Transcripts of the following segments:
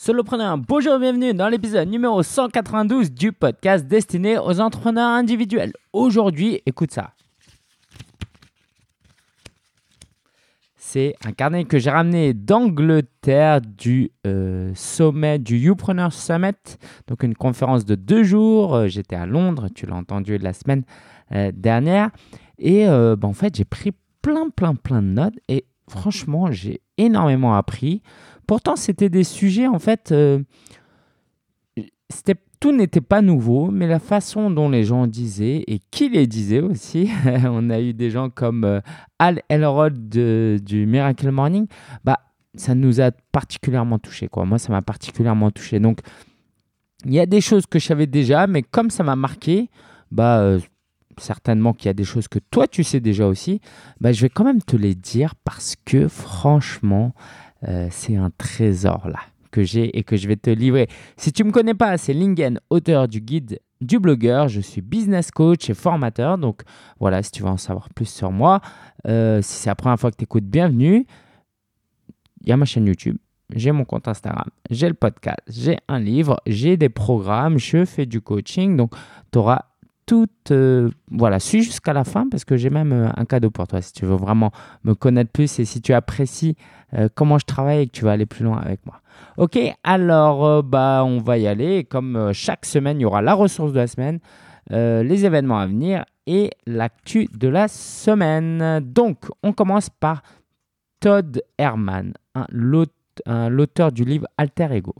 Solopreneur, bonjour et bienvenue dans l'épisode numéro 192 du podcast destiné aux entrepreneurs individuels. Aujourd'hui, écoute ça. C'est un carnet que j'ai ramené d'Angleterre du euh, sommet du Youpreneur Summit, donc une conférence de deux jours. Euh, j'étais à Londres, tu l'as entendu la semaine euh, dernière. Et bah, en fait, j'ai pris plein, plein, plein de notes et franchement, j'ai énormément appris. Pourtant, c'était des sujets, en fait, euh, tout n'était pas nouveau, mais la façon dont les gens disaient et qui les disaient aussi, on a eu des gens comme euh, Al Elrod du Miracle Morning, bah, ça nous a particulièrement touché. Quoi. Moi, ça m'a particulièrement touché. Donc, il y a des choses que je savais déjà, mais comme ça m'a marqué, bah, euh, certainement qu'il y a des choses que toi, tu sais déjà aussi, bah, je vais quand même te les dire parce que franchement, euh, c'est un trésor là que j'ai et que je vais te livrer. Si tu ne me connais pas, c'est Lingen, auteur du guide du blogueur. Je suis business coach et formateur. Donc voilà, si tu veux en savoir plus sur moi, euh, si c'est la première fois que tu écoutes, bienvenue. Il y a ma chaîne YouTube, j'ai mon compte Instagram, j'ai le podcast, j'ai un livre, j'ai des programmes, je fais du coaching. Donc tu auras Euh, voilà, suis jusqu'à la fin parce que j'ai même un cadeau pour toi si tu veux vraiment me connaître plus et si tu apprécies euh, comment je travaille et que tu vas aller plus loin avec moi. Ok, alors euh, bah, on va y aller. Comme euh, chaque semaine, il y aura la ressource de la semaine, les événements à venir et l'actu de la semaine. Donc, on commence par Todd Herman, l'auteur du livre Alter Ego.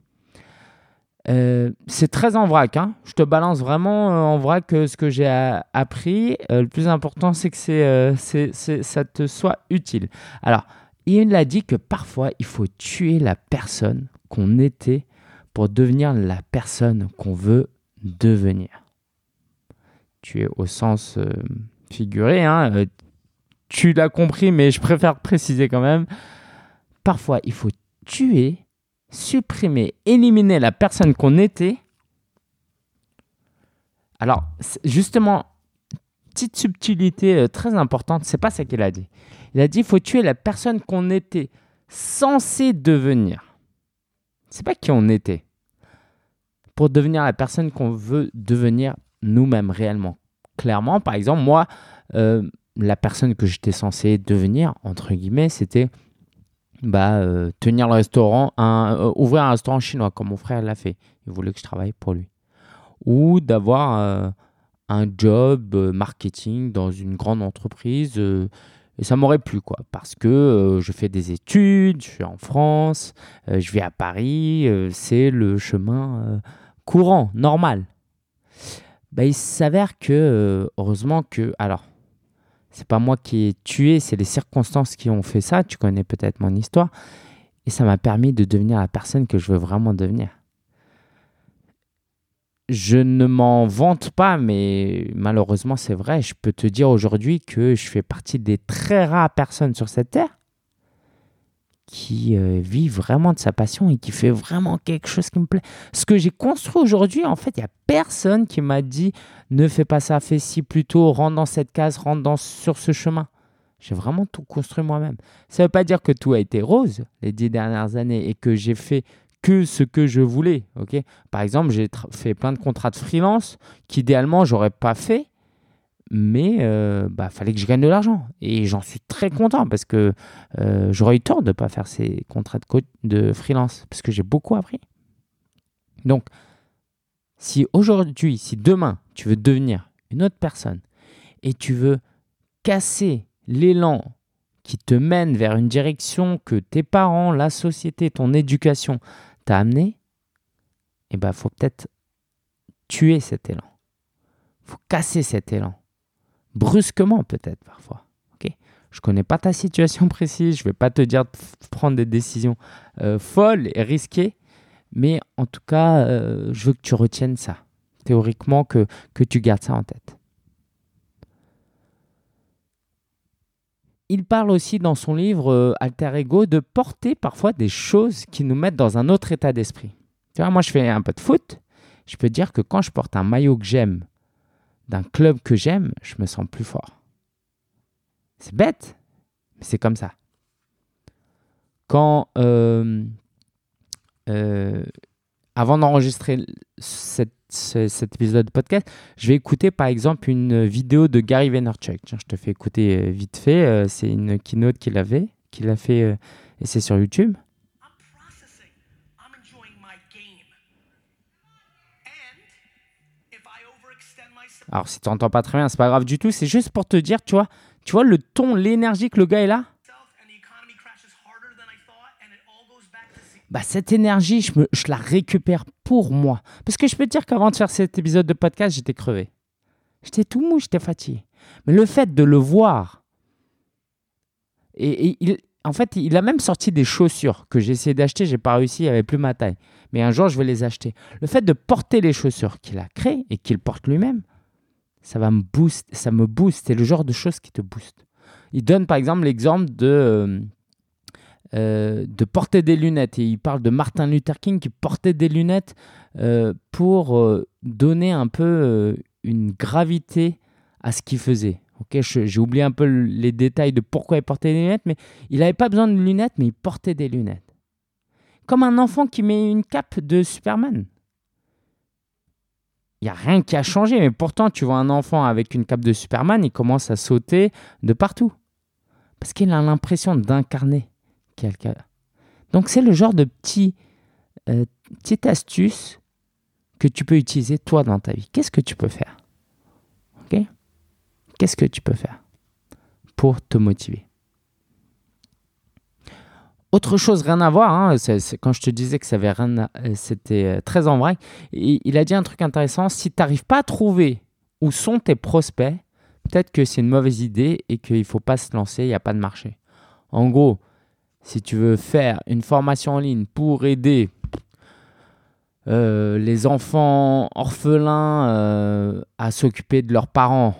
C'est très en vrac. Hein. Je te balance vraiment en vrac ce que j'ai appris. le plus important, c'est que ça te soit utile. Alors, il a dit que parfois, il faut tuer la personne qu'on était pour devenir la personne qu'on veut devenir. Tuer au sens euh, figuré, hein, euh, tu l'as compris, mais je préfère préciser quand même. Parfois, il faut tuer, supprimer, éliminer la personne qu'on était. Alors, justement, petite subtilité euh, très importante, c'est pas ça qu'il a dit. Il a dit faut tuer la personne qu'on était censé devenir. C'est pas qui on était. Pour devenir la personne qu'on veut devenir nous-mêmes réellement. Clairement, par exemple, moi, euh, la personne que j'étais censé devenir, entre guillemets, c'était bah, euh, tenir le restaurant, euh, ouvrir un restaurant chinois, comme mon frère l'a fait. Il voulait que je travaille pour lui. Ou d'avoir un job marketing dans une grande entreprise et ça m'aurait plu, quoi, parce que euh, je fais des études, je suis en France, euh, je vis à Paris, euh, c'est le chemin courant, normal. Bah, il s'avère que, heureusement que, alors, c'est pas moi qui ai tué, c'est les circonstances qui ont fait ça, tu connais peut-être mon histoire, et ça m'a permis de devenir la personne que je veux vraiment devenir. Je ne m'en vante pas, mais malheureusement c'est vrai. Je peux te dire aujourd'hui que je fais partie des très rares personnes sur cette terre qui euh, vit vraiment de sa passion et qui fait vraiment quelque chose qui me plaît. Ce que j'ai construit aujourd'hui, en fait, il n'y a personne qui m'a dit ne fais pas ça, fais ci plutôt, rentre dans cette case, rentre dans, sur ce chemin. J'ai vraiment tout construit moi-même. Ça ne veut pas dire que tout a été rose les dix dernières années et que j'ai fait que ce que je voulais. Par exemple, j'ai fait plein de contrats de freelance qu'idéalement, j'aurais pas fait, mais il euh, bah, fallait que je gagne de l'argent. Et j'en suis très content parce que euh, j'aurais eu tort de ne pas faire ces contrats de, freelance parce que j'ai beaucoup appris. Donc, si aujourd'hui, si demain, tu veux devenir une autre personne et tu veux casser l'élan qui te mène vers une direction que tes parents, la société, ton éducation t'a amené, il eh ben, faut peut-être tuer cet élan. faut casser cet élan. Brusquement, peut-être, parfois. ok? Je ne connais pas ta situation précise, je ne vais pas te dire de prendre des décisions euh, folles et risquées, mais en tout cas, euh, je veux que tu retiennes ça. Théoriquement, que, que tu gardes ça en tête. il parle aussi dans son livre euh, Alter Ego de porter parfois des choses qui nous mettent dans un autre état d'esprit. Tu vois, moi je fais un peu de foot, je peux dire que quand je porte un maillot que j'aime, d'un club que j'aime, je me sens plus fort. C'est bête, mais c'est comme ça. Quand euh, euh, avant d'enregistrer cet, cet épisode de podcast, je vais écouter par exemple une vidéo de Gary Vaynerchuk. Je te fais écouter euh, vite fait. C'est une keynote qu'il avait, qu'il a fait, et c'est sur YouTube. Alors, si tu n'entends pas très bien, c'est pas grave du tout. C'est juste pour te dire, tu vois, tu vois le ton, l'énergie que le gars est là? Bah, cette énergie, je, me, je la récupère pour moi. Parce que je peux te dire qu'avant de faire cet épisode de podcast, j'étais crevé. J'étais tout mou, j'étais fatigué. Mais le fait de le voir, et il, en fait, il a même sorti des chaussures que j'ai essayé d'acheter, j'ai pas réussi, il n'y avait plus ma taille. Mais un jour, je vais les acheter. Le fait de porter les chaussures qu'il a créées et qu'il porte lui-même, ça va me ça me booste. C'est le genre de choses qui te booste. Il donne par exemple l'exemple de, euh, euh, de porter des lunettes. Et il parle de Martin Luther King qui portait des lunettes euh, pour donner un peu une gravité à ce qu'il faisait. Ok, je- j'ai oublié un peu le- les détails de pourquoi il portait des lunettes, mais il n'avait pas besoin de lunettes, mais il portait des lunettes. Comme un enfant qui met une cape de Superman. Il n'y a rien qui a changé, mais pourtant, tu vois un enfant avec une cape de Superman, il commence à sauter de partout. Parce qu'il a l'impression d'incarner quelqu'un. Donc, c'est le genre de petit, euh, petite astuce que tu peux utiliser toi dans ta vie. Qu'est-ce que tu peux faire? Ok? Qu'est-ce que tu peux faire pour te motiver? Autre chose, rien à voir, hein, quand je te disais que ça avait euh, c'était euh, très en vrai, il a dit un truc intéressant, si tu n'arrives pas à trouver où sont tes prospects, peut-être que c'est une mauvaise idée et qu'il ne faut pas se lancer, il n'y a pas de marché. En gros, si tu veux faire une formation en ligne pour aider euh, les enfants orphelins à s'occuper de leurs parents,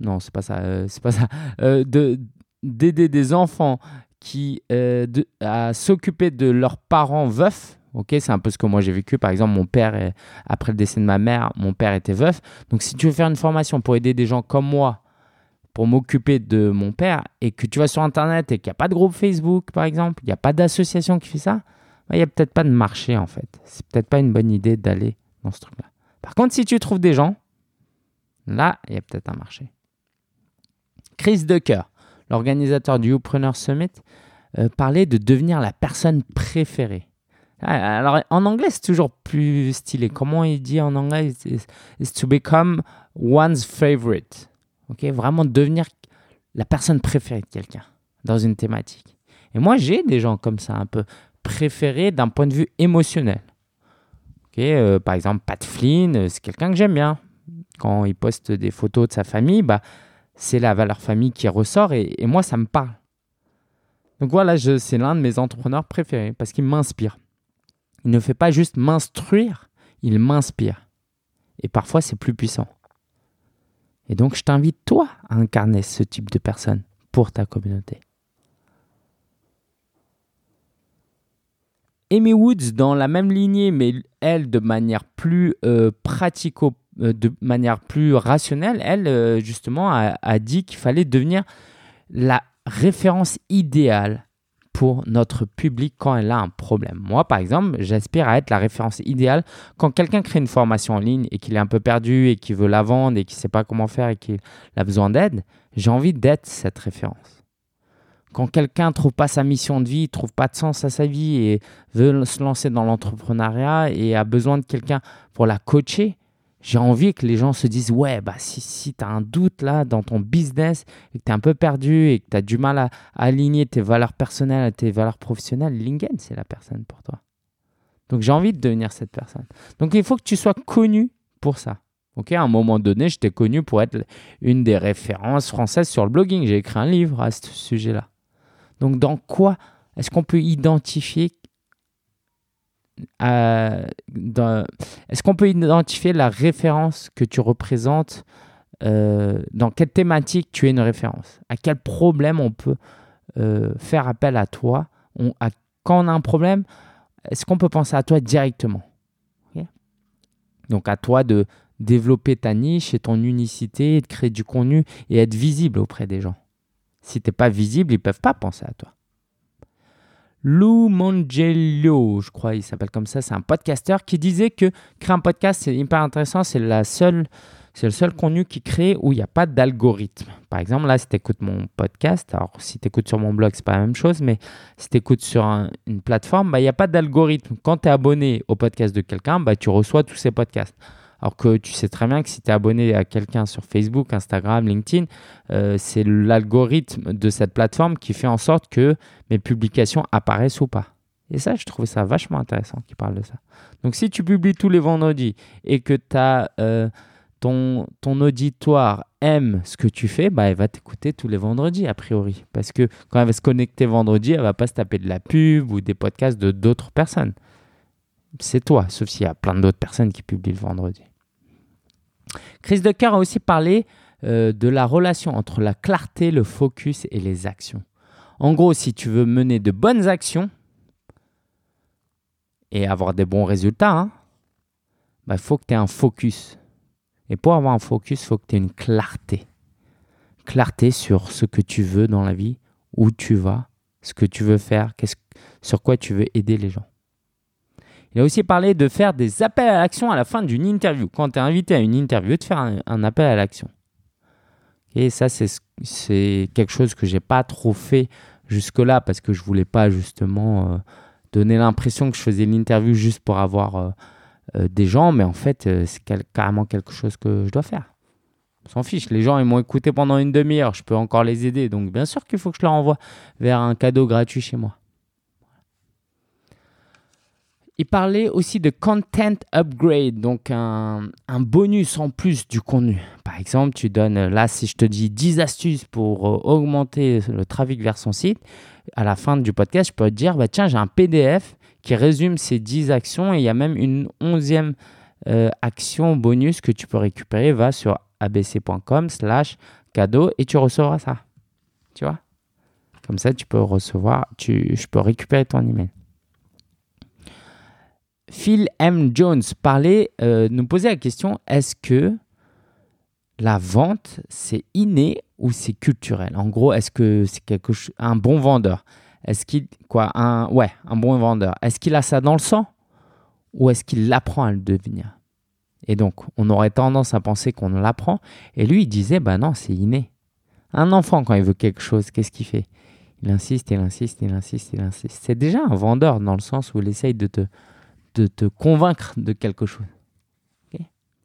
non, c'est pas ça, c'est pas ça, de d'aider des enfants qui euh, de- à s'occuper de leurs parents veufs. Ok, c'est un peu ce que moi j'ai vécu. Par exemple, mon père, après le décès de ma mère, mon père était veuf. Donc, si tu veux faire une formation pour aider des gens comme moi, pour m'occuper de mon père, et que tu vas sur Internet et qu'il n'y a pas de groupe Facebook, par exemple, il n'y a pas d'association qui fait ça, bah, il n'y a peut-être pas de marché en fait. C'est peut-être pas une bonne idée d'aller dans ce truc-là. Par contre, si tu trouves des gens, là, il y a peut-être un marché. Chris Ducker, l'organisateur du Youpreneur Summit, euh, parlait de devenir la personne préférée. Ah, Alors, en anglais, c'est toujours plus stylé. Comment il dit en anglais? It's, to become one's favorite. Ok, Vraiment devenir la personne préférée de quelqu'un dans une thématique. Et moi, j'ai des gens comme ça, un peu préférés d'un point de vue émotionnel. Ok, euh, par exemple, Pat Flynn, euh, c'est quelqu'un que j'aime bien. Quand il poste des photos de sa famille, bah, c'est la valeur famille qui ressort et, moi, ça me parle. Donc voilà, c'est l'un de mes entrepreneurs préférés parce qu'il m'inspire. Il ne fait pas juste m'instruire, il m'inspire. Et parfois, c'est plus puissant. Et donc, je t'invite, toi, à incarner ce type de personne pour ta communauté. Amy Woods, dans la même lignée, mais elle, de manière plus euh, pratico, euh, de manière plus rationnelle, elle, euh, justement, a, a dit qu'il fallait devenir la référence idéale pour notre public quand elle a un problème. Moi, par exemple, j'aspire à être la référence idéale quand quelqu'un crée une formation en ligne et qu'il est un peu perdu et qu'il veut la vendre et qu'il ne sait pas comment faire et qu'il a besoin d'aide. J'ai envie d'être cette référence. Quand quelqu'un trouve pas sa mission de vie, trouve pas de sens à sa vie et veut se lancer dans l'entrepreneuriat et a besoin de quelqu'un pour la coacher, j'ai envie que les gens se disent Ouais, bah, si, si tu as un doute là dans ton business et que tu es un peu perdu et que tu as du mal à, aligner tes valeurs personnelles à tes valeurs professionnelles, Lingen, c'est la personne pour toi. Donc j'ai envie de devenir cette personne. Donc il faut que tu sois connu pour ça. À un moment donné, j'étais connu pour être une des références françaises sur le blogging. J'ai écrit un livre à ce sujet-là. Donc, dans quoi est-ce qu'on peut identifier euh, Est-ce qu'on peut identifier la référence que tu représentes euh, Dans quelle thématique tu es une référence? À quel problème on peut euh, faire appel à toi? Quand on a un problème, est-ce qu'on peut penser à toi directement? Donc, à toi de développer ta niche et ton unicité, de créer du contenu et être visible auprès des gens. Si tu n'es pas visible, ils peuvent pas penser à toi. Lou Mangelio, je crois, il s'appelle comme ça, c'est un podcasteur qui disait que créer un podcast, c'est hyper intéressant, c'est la seule, c'est le seul contenu qui crée où il n'y a pas d'algorithme. Par exemple, là, si tu écoutes mon podcast, alors si tu écoutes sur mon blog, c'est pas la même chose, mais si tu écoutes sur un- une plateforme, bah, il n'y a pas d'algorithme. Quand tu es abonné au podcast de quelqu'un, bah, tu reçois tous ses podcasts. Alors que tu sais très bien que si tu es abonné à quelqu'un sur Facebook, Instagram, LinkedIn, euh, c'est l'algorithme de cette plateforme qui fait en sorte que mes publications apparaissent ou pas. Et ça, je trouvais ça vachement intéressant qu'il parle de ça. Donc si tu publies tous les vendredis et que euh, ton, ton auditoire aime ce que tu fais, bah, elle va t'écouter tous les vendredis, a priori. Parce que quand elle va se connecter vendredi, elle va pas se taper de la pub ou des podcasts de d'autres personnes. C'est toi, sauf s'il y a plein d'autres personnes qui publient le vendredi. Chris Ducker a aussi parlé euh, de la relation entre la clarté, le focus et les actions. En gros, si tu veux mener de bonnes actions et avoir des bons résultats, il bah, faut que tu aies un focus. Et pour avoir un focus, il faut que tu aies une clarté. Clarté sur ce que tu veux dans la vie, où tu vas, ce que tu veux faire, sur quoi tu veux aider les gens. Il a aussi parlé de faire des appels à l'action à la fin d'une interview. Quand tu es invité à une interview, de faire un, appel à l'action. Et ça, c'est ce- c'est quelque chose que j'ai pas trop fait jusque-là parce que je voulais pas justement euh, donner l'impression que je faisais l'interview juste pour avoir euh, euh, des gens, mais en fait, c'est carrément quelque chose que je dois faire. On s'en fiche, les gens ils m'ont écouté pendant une demi-heure, je peux encore les aider, donc bien sûr qu'il faut que je leur envoie vers un cadeau gratuit chez moi. Il parlait aussi de content upgrade, donc un, bonus en plus du contenu. Par exemple, tu donnes, là, si je te dis 10 astuces pour euh, augmenter le trafic vers son site, à la fin du podcast, je peux te dire, bah, tiens, j'ai un PDF qui résume ces 10 actions et il y a même une onzième euh, action bonus que tu peux récupérer. Va sur abc.com slash cadeau et tu recevras ça. Tu vois? Comme ça, tu peux recevoir, tu, je peux récupérer ton email. Phil M. Jones parlait, euh, nous posait la question est-ce que la vente c'est inné ou c'est culturel? En gros, est-ce que c'est quelque chose, un bon vendeur? Est-ce qu'il quoi un ouais un bon vendeur Est-ce qu'il a ça dans le sang ou est-ce qu'il l'apprend à le devenir? Et donc, on aurait tendance à penser qu'on l'apprend. Et lui, il disait bah non, c'est inné. Un enfant quand il veut quelque chose, qu'est-ce qu'il fait? Il insiste, il insiste, il insiste, il insiste. C'est déjà un vendeur dans le sens où il essaye de te de te convaincre de quelque chose.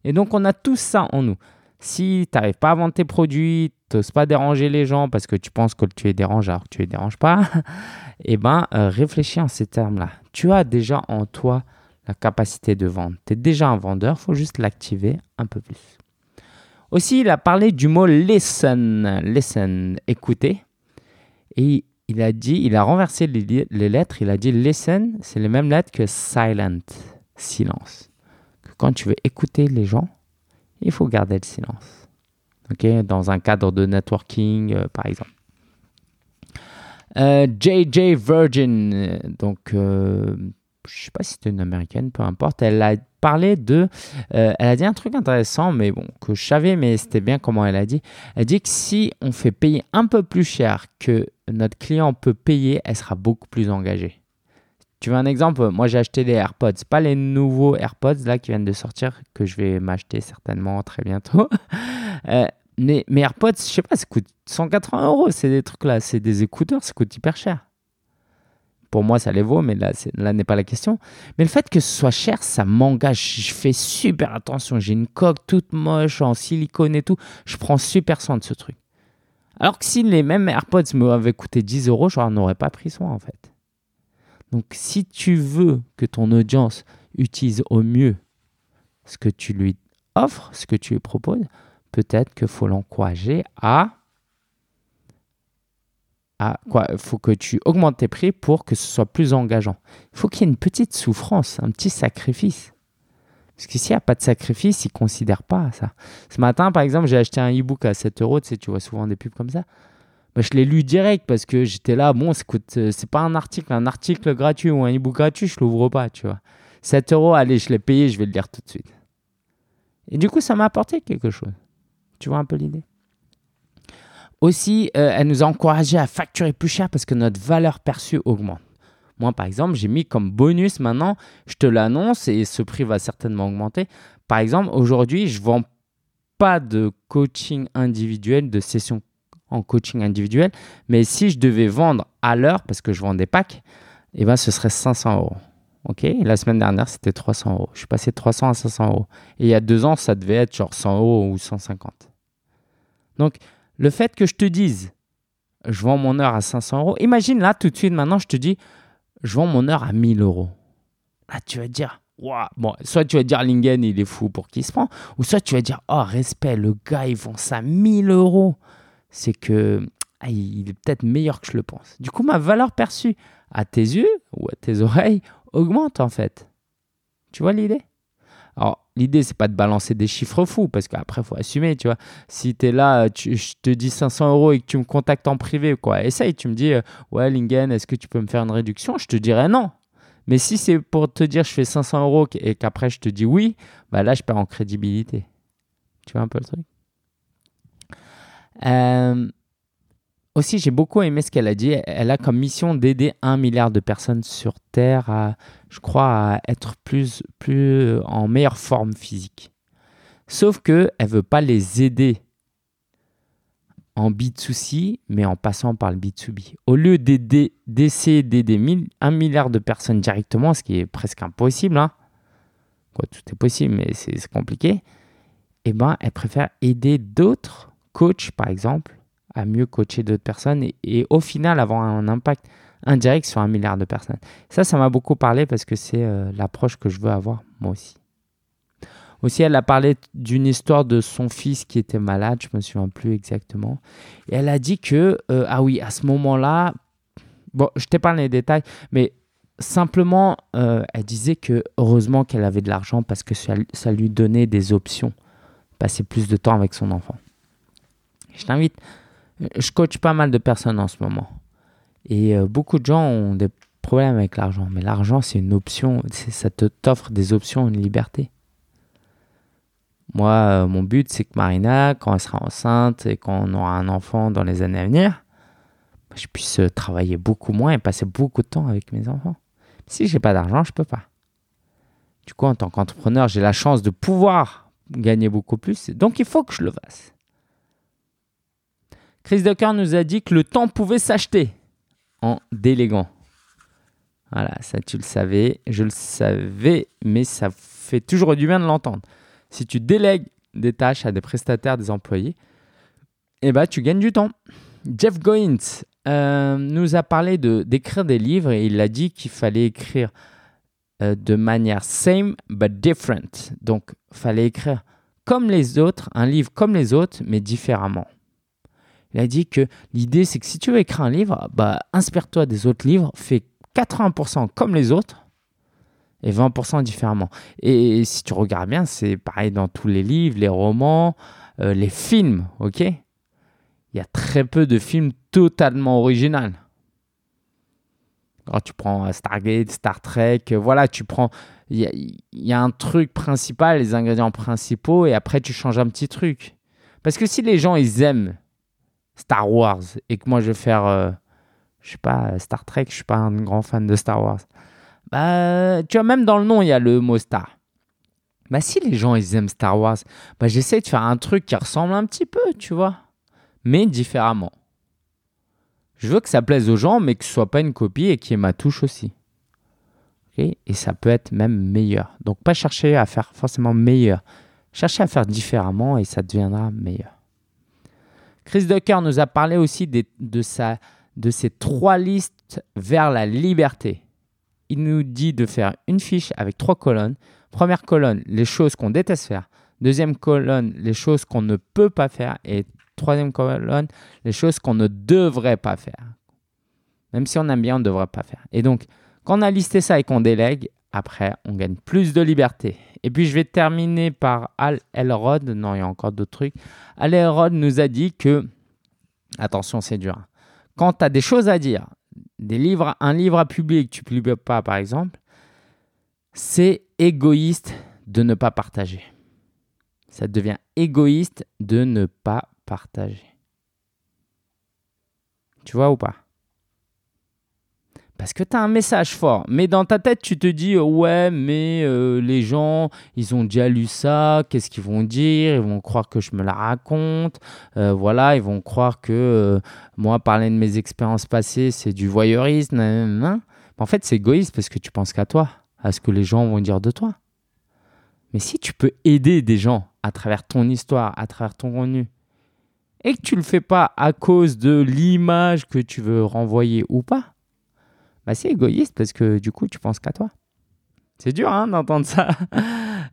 Et donc, on a tout ça en nous. Si tu n'arrives pas à vendre tes produits, tu n'oses pas déranger les gens parce que tu penses que tu es dérangé alors que tu les déranges pas, eh ben, euh, réfléchis en ces termes-là. Tu as déjà en toi la capacité de vendre. Tu es déjà un vendeur, faut juste l'activer un peu plus. Aussi, il a parlé du mot listen, listen, écouter. Et il a dit, il a renversé les, lettres, il a dit listen, c'est les mêmes lettres que silent, silence. Que quand tu veux écouter les gens, il faut garder le silence. Ok, dans un cadre de networking, euh, par exemple. Euh, JJ Virgin, euh, donc euh, je sais pas si c'était une américaine, peu importe. Elle a parlé de, euh, elle a dit un truc intéressant, mais bon que je savais, mais c'était bien comment elle a dit. Elle dit que si on fait payer un peu plus cher que notre client peut payer, elle sera beaucoup plus engagée. Tu veux un exemple? Moi, j'ai acheté des AirPods, pas les nouveaux AirPods là qui viennent de sortir, que je vais m'acheter certainement très bientôt. Euh, mais mes AirPods, je sais pas, ça coûte 180 euros. C'est des trucs là, c'est des écouteurs, ça coûte hyper cher. Pour moi, ça les vaut, mais là, là n'est pas la question. Mais le fait que ce soit cher, ça m'engage. Je fais super attention. J'ai une coque toute moche en silicone et tout. Je prends super soin de ce truc. Alors que si les mêmes AirPods m'avaient coûté 10 euros, je n'en aurais pas pris soin en fait. Donc si tu veux que ton audience utilise au mieux ce que tu lui offres, ce que tu lui proposes, peut-être qu'il faut l'encourager à... à quoi faut que tu augmentes tes prix pour que ce soit plus engageant. Il faut qu'il y ait une petite souffrance, un petit sacrifice. Parce que s'il n'y a pas de sacrifice, ils ne considèrent pas ça. Ce matin, par exemple, j'ai acheté un e-book à 7 euros. Tu tu vois souvent des pubs comme ça. Bah, je l'ai lu direct parce que j'étais là. Bon, euh, c'est pas un article. Un article gratuit ou un e-book gratuit, je l'ouvre pas, tu vois. 7 euros, allez, je l'ai payé, je vais le lire tout de suite. Et du coup, ça m'a apporté quelque chose. Tu vois un peu l'idée? Aussi, euh, elle nous a encouragé à facturer plus cher parce que notre valeur perçue augmente. Moi, par exemple, j'ai mis comme bonus maintenant, je te l'annonce et ce prix va certainement augmenter. Par exemple, aujourd'hui, je ne vends pas de coaching individuel, de session en coaching individuel, mais si je devais vendre à l'heure, parce que je vends des packs, eh ben, ce serait 500 euros. Ok, la semaine dernière, c'était 300 euros. Je suis passé de 300 à 500 euros. Et il y a deux ans, ça devait être genre 100 euros ou 150. Donc, le fait que je te dise, je vends mon heure à 500 euros, imagine là, tout de suite, maintenant, je te dis, je vends mon heure à 1000 euros. Là, tu vas dire, waouh, bon, soit tu vas dire, Lingen, il est fou pour qui se prend, ou soit tu vas dire, oh, respect, le gars, il vend ça 1000 euros. C'est que, ah, il est peut-être meilleur que je le pense. Du coup, ma valeur perçue à tes yeux ou à tes oreilles augmente en fait. Tu vois l'idée? Alors, l'idée, c'est pas de balancer des chiffres fous parce qu'après, il faut assumer, tu vois. Si tu es là, je te dis 500 euros et que tu me contactes en privé, quoi, essaye, tu me dis, euh, ouais, Lingen, est-ce que tu peux me faire une réduction? Je te dirais non. Mais si c'est pour te dire je fais 500 euros et qu'après je te dis oui, bah là, je perds en crédibilité. Tu vois un peu le truc? Euh, aussi, j'ai beaucoup aimé ce qu'elle a dit. Elle a comme mission d'aider un milliard de personnes sur Terre à, je crois, à être plus, plus en meilleure forme physique. Sauf que elle veut pas les aider en B2C, mais en passant par le B2B. Au lieu d'essayer d'aider un milliard de personnes directement, ce qui est presque impossible, hein. Quoi, tout est possible, mais c'est compliqué, eh ben, elle préfère aider d'autres coachs, par exemple, à mieux coacher d'autres personnes et, au final avoir un impact indirect sur un milliard de personnes. Ça, ça m'a beaucoup parlé parce que c'est euh, l'approche que je veux avoir moi aussi. Aussi, elle a parlé d'une histoire de son fils qui était malade, je me souviens plus exactement. Et elle a dit que, euh, ah oui, à ce moment-là, bon, je parlé des détails, mais simplement, euh, elle disait que heureusement qu'elle avait de l'argent parce que ça, lui donnait des options, passer plus de temps avec son enfant. Je t'invite je coach pas mal de personnes en ce moment. Et euh, beaucoup de gens ont des problèmes avec l'argent. Mais l'argent, c'est une option. Ça t'offre des options, une liberté. Moi, euh, mon but, c'est que Marina, quand elle sera enceinte et qu'on aura un enfant dans les années à venir, je puisse euh, travailler beaucoup moins et passer beaucoup de temps avec mes enfants. Si j'ai pas d'argent, je peux pas. Du coup, en tant qu'entrepreneur, j'ai la chance de pouvoir gagner beaucoup plus. Donc, il faut que je le fasse. Chris Ducker nous a dit que le temps pouvait s'acheter en déléguant. Voilà, ça tu le savais, je le savais, mais ça fait toujours du bien de l'entendre. Si tu délègues des tâches à des prestataires, des employés, eh ben, tu gagnes du temps. Jeff Goins euh, nous a parlé de, d'écrire des livres et il a dit qu'il fallait écrire euh, de manière same but different. Donc, il fallait écrire comme les autres, un livre comme les autres, mais différemment. Il a dit que l'idée, c'est que si tu veux écrire un livre, bah, inspire-toi des autres livres, fais 80% comme les autres et 20% différemment. Et si tu regardes bien, c'est pareil dans tous les livres, les romans, euh, les films, ok? Il y a très peu de films totalement originaux. Quand tu prends Stargate, Star Trek, voilà, tu prends. Il y, a un truc principal, les ingrédients principaux, et après tu changes un petit truc. Parce que si les gens ils aiment Star Wars et que moi je vais faire, euh, je sais pas, Star Trek, je suis pas un grand fan de Star Wars. Bah, tu vois, même dans le nom, il y a le mot Star. Bah, si les gens ils aiment Star Wars, bah, j'essaie de faire un truc qui ressemble un petit peu, tu vois, mais différemment. Je veux que ça plaise aux gens, mais que ce soit pas une copie et qu'il y ait ma touche aussi. et ça peut être même meilleur. Donc, pas chercher à faire forcément meilleur. Chercher à faire différemment et ça deviendra meilleur. Chris Ducker nous a parlé aussi de, sa, de ces trois listes vers la liberté. Il nous dit de faire une fiche avec trois colonnes. Première colonne, les choses qu'on déteste faire. Deuxième colonne, les choses qu'on ne peut pas faire. Et troisième colonne, les choses qu'on ne devrait pas faire. Même si on aime bien, on ne devrait pas faire. Et donc, quand on a listé ça et qu'on délègue, après, on gagne plus de liberté. Et puis, je vais terminer par Al Elrod. Non, il y a encore d'autres trucs. Al Elrod nous a dit que, attention, c'est dur. Quand tu as des choses à dire, des livres, un livre à publier que tu ne publies pas, par exemple, c'est égoïste de ne pas partager. Ça devient égoïste de ne pas partager. Tu vois ou pas? Parce que tu as un message fort. Mais dans ta tête, tu te dis, ouais, mais euh, les gens, ils ont déjà lu ça, qu'est-ce qu'ils vont dire? Ils vont croire que je me la raconte. Euh, voilà, ils vont croire que euh, moi, parler de mes expériences passées, c'est du voyeurisme. En fait, c'est égoïste parce que tu penses qu'à toi, à ce que les gens vont dire de toi. Mais si tu peux aider des gens à travers ton histoire, à travers ton contenu, et que tu le fais pas à cause de l'image que tu veux renvoyer ou pas, c'est égoïste parce que du coup, tu penses qu'à toi. C'est dur hein, d'entendre ça.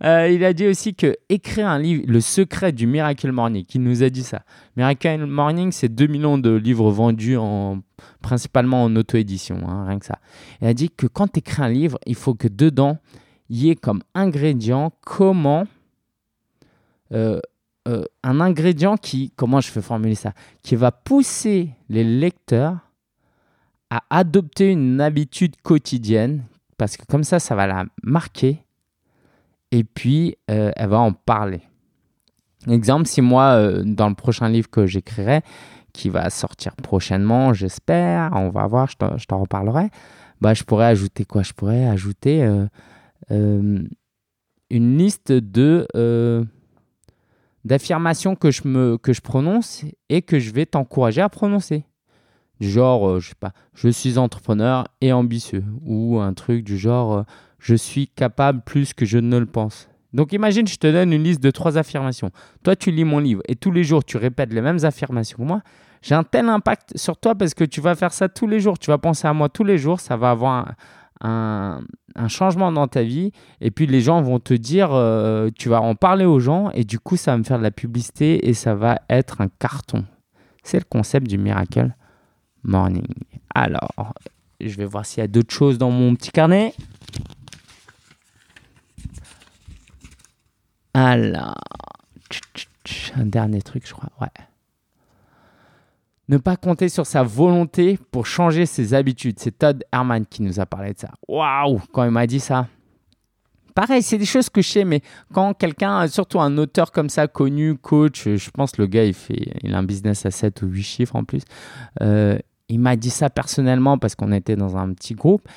Euh, il a dit aussi que écrire un livre, le secret du Miracle Morning, il nous a dit ça. Miracle Morning, c'est 2 millions de livres vendus en, principalement en auto-édition, hein, rien que ça. Il a dit que quand tu écris un livre, il faut que dedans, il y ait comme ingrédient comment euh, euh, un ingrédient qui, comment je vais formuler ça, qui va pousser les lecteurs à adopter une habitude quotidienne, parce que comme ça, ça va la marquer, et puis euh, elle va en parler. Exemple, si moi, euh, dans le prochain livre que j'écrirai, qui va sortir prochainement, j'espère, on va voir, je t'en- reparlerai, bah, je pourrais ajouter quoi? Je pourrais ajouter euh, une liste de... d'affirmations que que je prononce et que je vais t'encourager à prononcer. Du genre, euh, je sais pas, je suis entrepreneur et ambitieux ou un truc du genre, euh, je suis capable plus que je ne le pense. Donc imagine, je te donne une liste de trois affirmations. Toi, tu lis mon livre et tous les jours, tu répètes les mêmes affirmations que moi. J'ai un tel impact sur toi parce que tu vas faire ça tous les jours. Tu vas penser à moi tous les jours. Ça va avoir un, changement dans ta vie. Et puis les gens vont te dire, euh, tu vas en parler aux gens et du coup, ça va me faire de la publicité et ça va être un carton. C'est le concept du Miracle Morning. Alors, je vais voir s'il y a d'autres choses dans mon petit carnet. Alors, un dernier truc, je crois. Ouais. Ne pas compter sur sa volonté pour changer ses habitudes. C'est Todd Herman qui nous a parlé de ça. Waouh, quand il m'a dit ça. Pareil, c'est des choses que je sais, mais quand quelqu'un, surtout un auteur comme ça, connu, coach, je pense le gars, il, fait, il a un business à 7 ou 8 chiffres en plus, euh, il m'a dit ça personnellement parce qu'on était dans un petit groupe.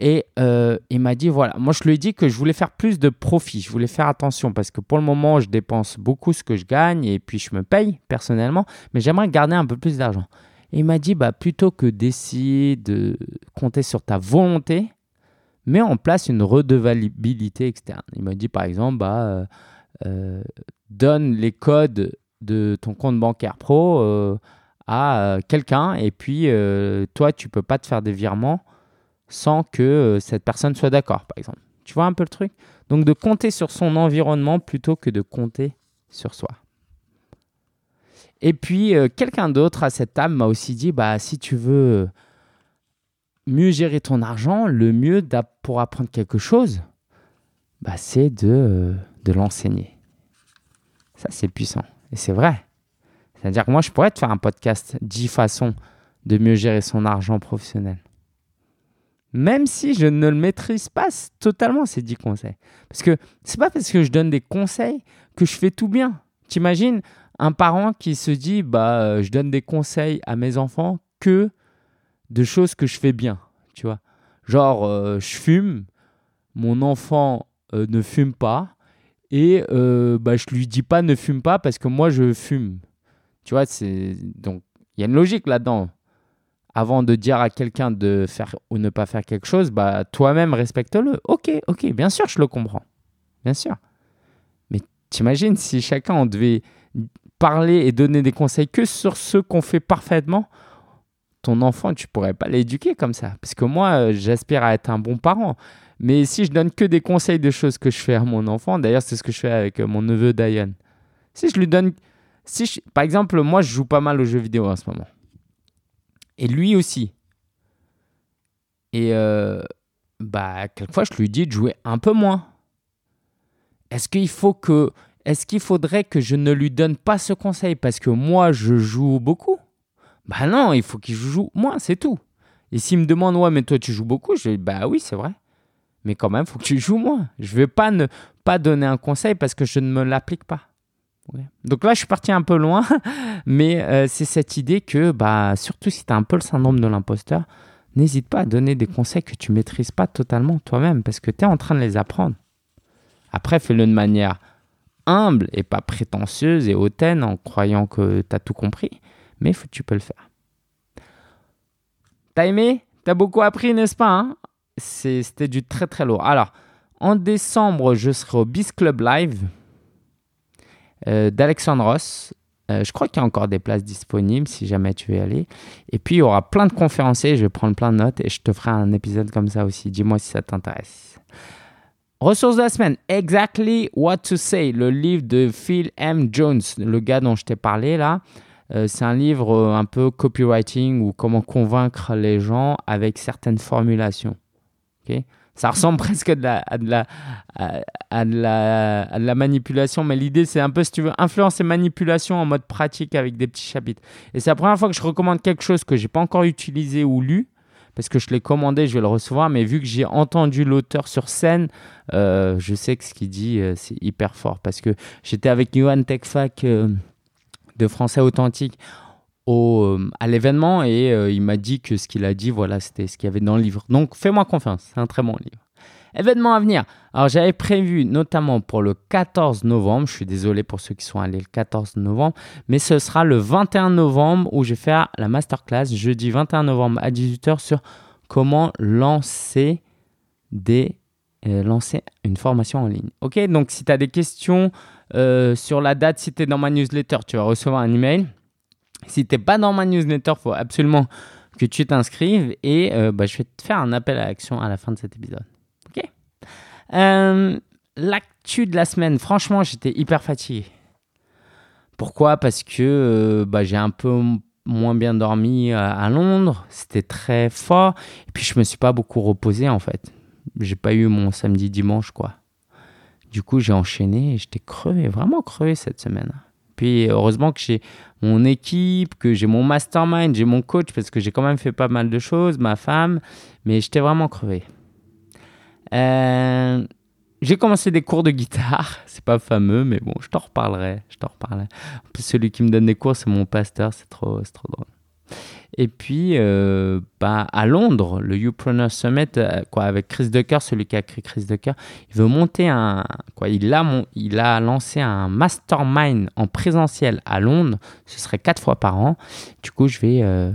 Et euh, il m'a dit, voilà, moi je lui ai dit que je voulais faire plus de profit, je voulais faire attention parce que pour le moment, je dépense beaucoup ce que je gagne et puis je me paye personnellement, mais j'aimerais garder un peu plus d'argent. Et il m'a dit, bah, plutôt que d'essayer de compter sur ta volonté, mets en place une redevabilité externe. Il m'a dit, par exemple, bah, euh, euh, donne les codes de ton compte bancaire pro à euh, quelqu'un et puis euh, toi, tu peux pas te faire des virements sans que euh, cette personne soit d'accord, par exemple. Tu vois un peu le truc? Donc de compter sur son environnement plutôt que de compter sur soi. Et puis quelqu'un d'autre à cette table m'a aussi dit, bah si tu veux mieux gérer ton argent, le mieux pour apprendre quelque chose, bah, c'est de, de l'enseigner. Ça, c'est puissant. Et c'est vrai. C'est-à-dire que moi, je pourrais te faire un podcast 10 façons de mieux gérer son argent professionnel. Même si je ne le maîtrise pas totalement, ces 10 conseils. Parce que c'est pas parce que je donne des conseils que je fais tout bien. T'imagines un parent qui se dit bah, euh, je donne des conseils à mes enfants que de choses que je fais bien, tu vois. Genre, euh, je fume, mon enfant euh, ne fume pas, et euh, bah, je lui dis pas ne fume pas parce que moi je fume. Tu vois, c'est donc il y a une logique là-dedans. Avant de dire à quelqu'un de faire ou ne pas faire quelque chose, bah toi-même respecte-le. Ok, ok, bien sûr, je le comprends, bien sûr. Mais t'imagines si chacun on devait parler et donner des conseils que sur ce qu'on fait parfaitement, ton enfant, tu pourrais pas l'éduquer comme ça. Parce que moi, euh, j'aspire à être un bon parent. Mais si je donne que des conseils de choses que je fais à mon enfant, d'ailleurs, c'est ce que je fais avec euh, mon neveu Diane. Si je lui donne. Si Par exemple, moi, je joue pas mal aux jeux vidéo en ce moment. Et lui aussi. Et euh, bah, quelquefois, je lui dis de jouer un peu moins. Est-ce qu'il faut que. Est-ce qu'il faudrait que je ne lui donne pas ce conseil parce que moi, je joue beaucoup? Bah non, il faut qu'il joue moins, c'est tout. Et s'il me demande, ouais, mais toi tu joues beaucoup, je dis, bah oui, c'est vrai. Mais quand même, il faut que tu joues moins. Je vais pas ne pas donner un conseil parce que je ne me l'applique pas. Donc là, je suis parti un peu loin, mais euh, c'est cette idée que, bah, surtout si tu as un peu le syndrome de l'imposteur, n'hésite pas à donner des conseils que tu maîtrises pas totalement toi-même parce que tu es en train de les apprendre. Après, fais-le de manière humble et pas prétentieuse et hautaine en croyant que tu as tout compris, mais faut, tu peux le faire. T'as aimé? T'as beaucoup appris, n'est-ce pas hein? C'était du très très lourd. Alors, en décembre, je serai au Biz Club Live euh, d'Alexandre Ross. Euh, je crois qu'il y a encore des places disponibles si jamais tu veux y aller. Et puis, il y aura plein de conférenciers. Je vais prendre plein de notes et je te ferai un épisode comme ça aussi. Dis-moi si ça t'intéresse. Ressources de la semaine. Exactly What to Say, le livre de Phil M. Jones, le gars dont je t'ai parlé là. Euh, c'est un livre euh, un peu copywriting ou comment convaincre les gens avec certaines formulations. Ça ressemble presque à de la, à de la, à, la, manipulation, mais l'idée c'est un peu, si tu veux, influence et manipulation en mode pratique avec des petits chapitres. Et c'est la première fois que je recommande quelque chose que j'ai pas encore utilisé ou lu, parce que je l'ai commandé, je vais le recevoir, mais vu que j'ai entendu l'auteur sur scène, euh, je sais que ce qu'il dit, c'est hyper fort. Parce que j'étais avec Johan Techfac de français authentique au, euh, à l'événement et euh, il m'a dit que ce qu'il a dit, voilà, c'était ce qu'il y avait dans le livre. Donc fais-moi confiance, c'est un très bon livre. Événement à venir. Alors j'avais prévu notamment pour le 14 novembre, je suis désolé pour ceux qui sont allés le 14 novembre, mais ce sera le 21 novembre où je vais faire la masterclass jeudi 21 novembre à 18h sur comment lancer des euh, lancer une formation en ligne. Ok, donc si tu as des questions sur la date, si tu es dans ma newsletter, tu vas recevoir un email. Si tu n'es pas dans ma newsletter, faut absolument que tu t'inscrives et euh, bah, je vais te faire un appel à l'action à la fin de cet épisode. Ok? Euh, L'actu de la semaine, franchement, j'étais hyper fatigué. Pourquoi? Parce que bah, j'ai un peu moins bien dormi à, Londres, c'était très fort, et puis je me suis pas beaucoup reposé en fait. J'ai pas eu mon samedi dimanche quoi. Du coup, j'ai enchaîné et j'étais crevé, vraiment crevé cette semaine. Puis heureusement que j'ai mon équipe, que j'ai mon mastermind, j'ai mon coach parce que j'ai quand même fait pas mal de choses, ma femme, mais j'étais vraiment crevé. Euh, j'ai commencé des cours de guitare, c'est pas fameux, mais bon, je t'en reparlerai, je t'en reparlerai. En plus, celui qui me donne des cours, c'est mon pasteur, c'est trop, trop drôle. Et puis, euh, bah, à Londres, le Youpreneur Summit, euh, quoi, avec Chris Ducker, celui qui a créé Chris Ducker, il veut monter un. Quoi, il, a il a lancé un mastermind en présentiel à Londres. Ce serait quatre fois par an. Du coup, je vais euh,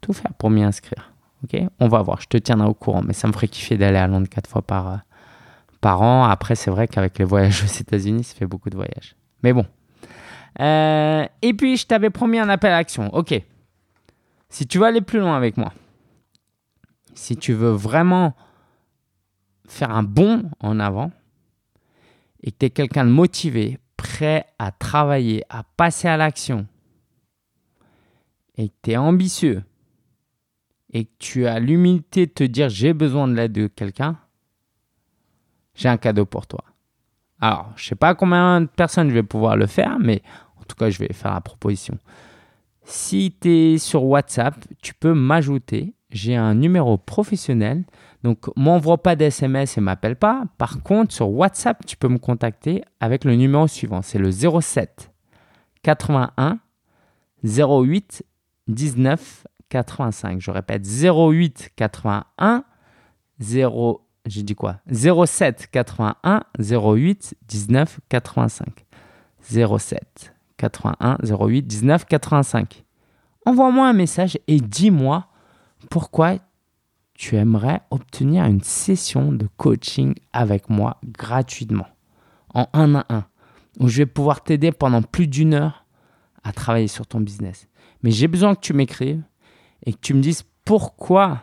tout faire pour m'y inscrire. Ok? On va voir, je te tiendrai au courant. Mais ça me ferait kiffer d'aller à Londres quatre fois par, par an. Après, c'est vrai qu'avec les voyages aux États-Unis, ça fait beaucoup de voyages. Mais bon. et puis, je t'avais promis un appel à action. Ok. Si tu veux aller plus loin avec moi, si tu veux vraiment faire un bond en avant et que tu es quelqu'un de motivé, prêt à travailler, à passer à l'action, et que tu es ambitieux, et que tu as l'humilité de te dire j'ai besoin de l'aide de quelqu'un, j'ai un cadeau pour toi. Alors, je ne sais pas combien de personnes je vais pouvoir le faire, mais en tout cas, je vais faire la proposition. Si tu es sur WhatsApp, tu peux m'ajouter. J'ai un numéro professionnel. Donc, m'envoie pas d'SMS et m'appelle pas. Par contre, sur WhatsApp, tu peux me contacter avec le numéro suivant. C'est le 07 81 08 19 85. Je répète 08 81 0 j'ai dit quoi? 07 81 08 19 85. 07 81 08 19 85. Envoie-moi un message et dis-moi pourquoi tu aimerais obtenir une session de coaching avec moi gratuitement, en un à un, où je vais pouvoir t'aider pendant plus d'une heure à travailler sur ton business. Mais j'ai besoin que tu m'écrives et que tu me dises pourquoi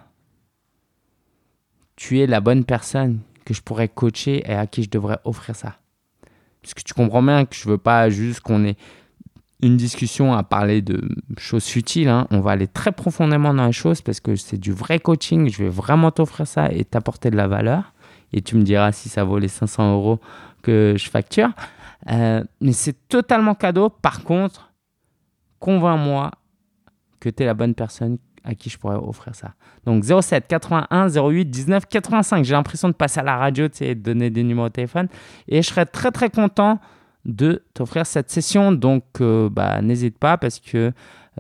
tu es la bonne personne que je pourrais coacher et à qui je devrais offrir ça. Parce que tu comprends bien que je veux pas juste qu'on ait une discussion à parler de choses futiles. Hein. On va aller très profondément dans les choses parce que c'est du vrai coaching. Je vais vraiment t'offrir ça et t'apporter de la valeur. Et tu me diras si ça vaut les 500 euros que je facture. Euh, mais c'est totalement cadeau. Par contre, convainc-moi que tu es la bonne personne à qui je pourrais offrir ça. Donc 07 81 08 19 85. J'ai l'impression de passer à la radio et de donner des numéros de téléphone. Et je serais très très content de t'offrir cette session. Donc, euh, bah, n'hésite pas parce que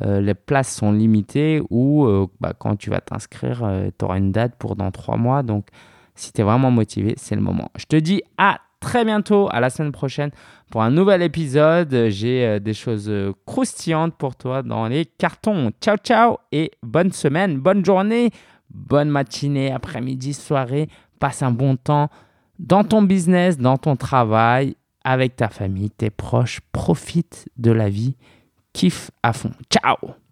euh, les places sont limitées ou euh, bah, quand tu vas t'inscrire, tu auras une date pour dans trois mois. Donc, si tu es vraiment motivé, c'est le moment. Je te dis à très bientôt, à la semaine prochaine pour un nouvel épisode. J'ai des choses croustillantes pour toi dans les cartons. Ciao, ciao et bonne semaine, bonne journée, bonne matinée, après-midi, soirée. Passe un bon temps dans ton business, dans ton travail, avec ta famille, tes proches. Profite de la vie. Kiffe à fond. Ciao